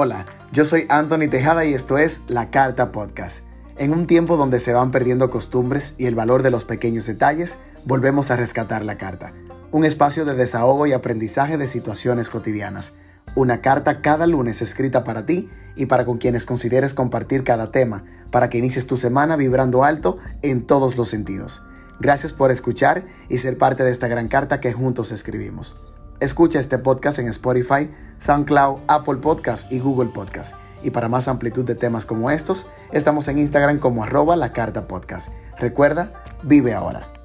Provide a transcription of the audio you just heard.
Hola, yo soy Anthony Tejada y esto es La Carta Podcast. En un tiempo donde se van perdiendo costumbres y el valor de los pequeños detalles, volvemos a rescatar la carta. Un espacio de desahogo y aprendizaje de situaciones cotidianas. Una carta cada lunes escrita para ti y para con quienes consideres compartir cada tema, para que inicies tu semana vibrando alto en todos los sentidos. Gracias por escuchar y ser parte de esta gran carta que juntos escribimos. Escucha este podcast en Spotify, SoundCloud, Apple Podcast y Google Podcast. Y para más amplitud de temas como estos, estamos en Instagram como arroba la carta podcast. Recuerda, vive ahora.